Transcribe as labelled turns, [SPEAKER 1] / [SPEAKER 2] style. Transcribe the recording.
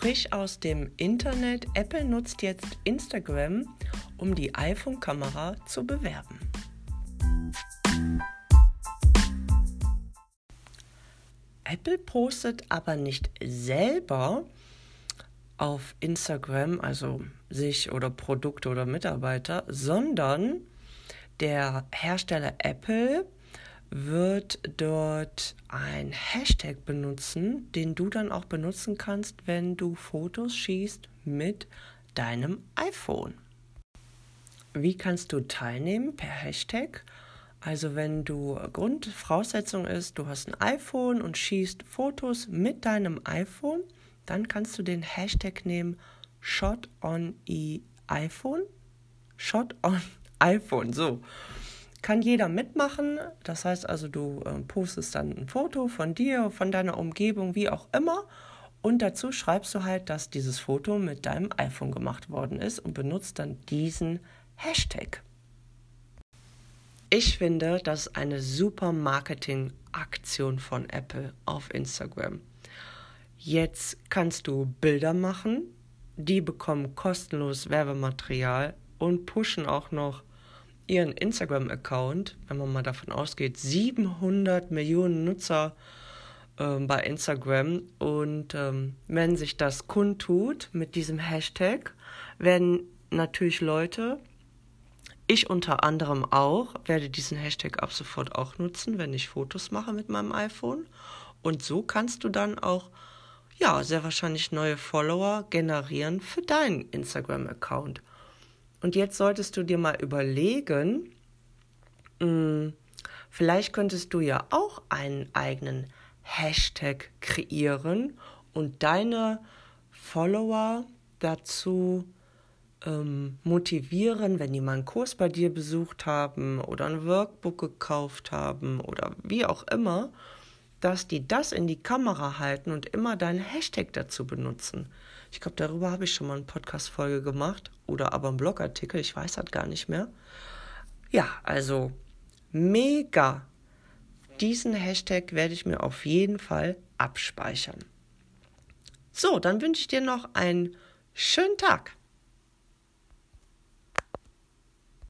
[SPEAKER 1] Frisch aus dem Internet. Apple nutzt jetzt Instagram, um die iPhone-Kamera zu bewerben. Apple postet aber nicht selber auf Instagram, also sich oder Produkte oder Mitarbeiter, sondern der Hersteller Apple wird dort ein Hashtag benutzen, den du dann auch benutzen kannst, wenn du Fotos schießt mit deinem iPhone. Wie kannst du teilnehmen per Hashtag? Also wenn du Grundvoraussetzung ist, du hast ein iPhone und schießt Fotos mit deinem iPhone, dann kannst du den Hashtag nehmen Shot on e iPhone. Shot on iPhone, so kann jeder mitmachen. Das heißt also, du äh, postest dann ein Foto von dir, von deiner Umgebung, wie auch immer. Und dazu schreibst du halt, dass dieses Foto mit deinem iPhone gemacht worden ist und benutzt dann diesen Hashtag. Ich finde, das ist eine super Marketing-Aktion von Apple auf Instagram. Jetzt kannst du Bilder machen, die bekommen kostenlos Werbematerial und pushen auch noch ihren Instagram-Account, wenn man mal davon ausgeht, 700 Millionen Nutzer äh, bei Instagram. Und ähm, wenn sich das kundtut mit diesem Hashtag, werden natürlich Leute, ich unter anderem auch, werde diesen Hashtag ab sofort auch nutzen, wenn ich Fotos mache mit meinem iPhone. Und so kannst du dann auch ja, sehr wahrscheinlich neue Follower generieren für deinen Instagram-Account. Und jetzt solltest du dir mal überlegen, hm, vielleicht könntest du ja auch einen eigenen Hashtag kreieren und deine Follower dazu ähm, motivieren, wenn die mal einen Kurs bei dir besucht haben oder ein Workbook gekauft haben oder wie auch immer, dass die das in die Kamera halten und immer deinen Hashtag dazu benutzen. Ich glaube, darüber habe ich schon mal eine Podcast-Folge gemacht oder aber einen Blogartikel, ich weiß das gar nicht mehr. Ja, also mega. Diesen Hashtag werde ich mir auf jeden Fall abspeichern. So, dann wünsche ich dir noch einen schönen Tag.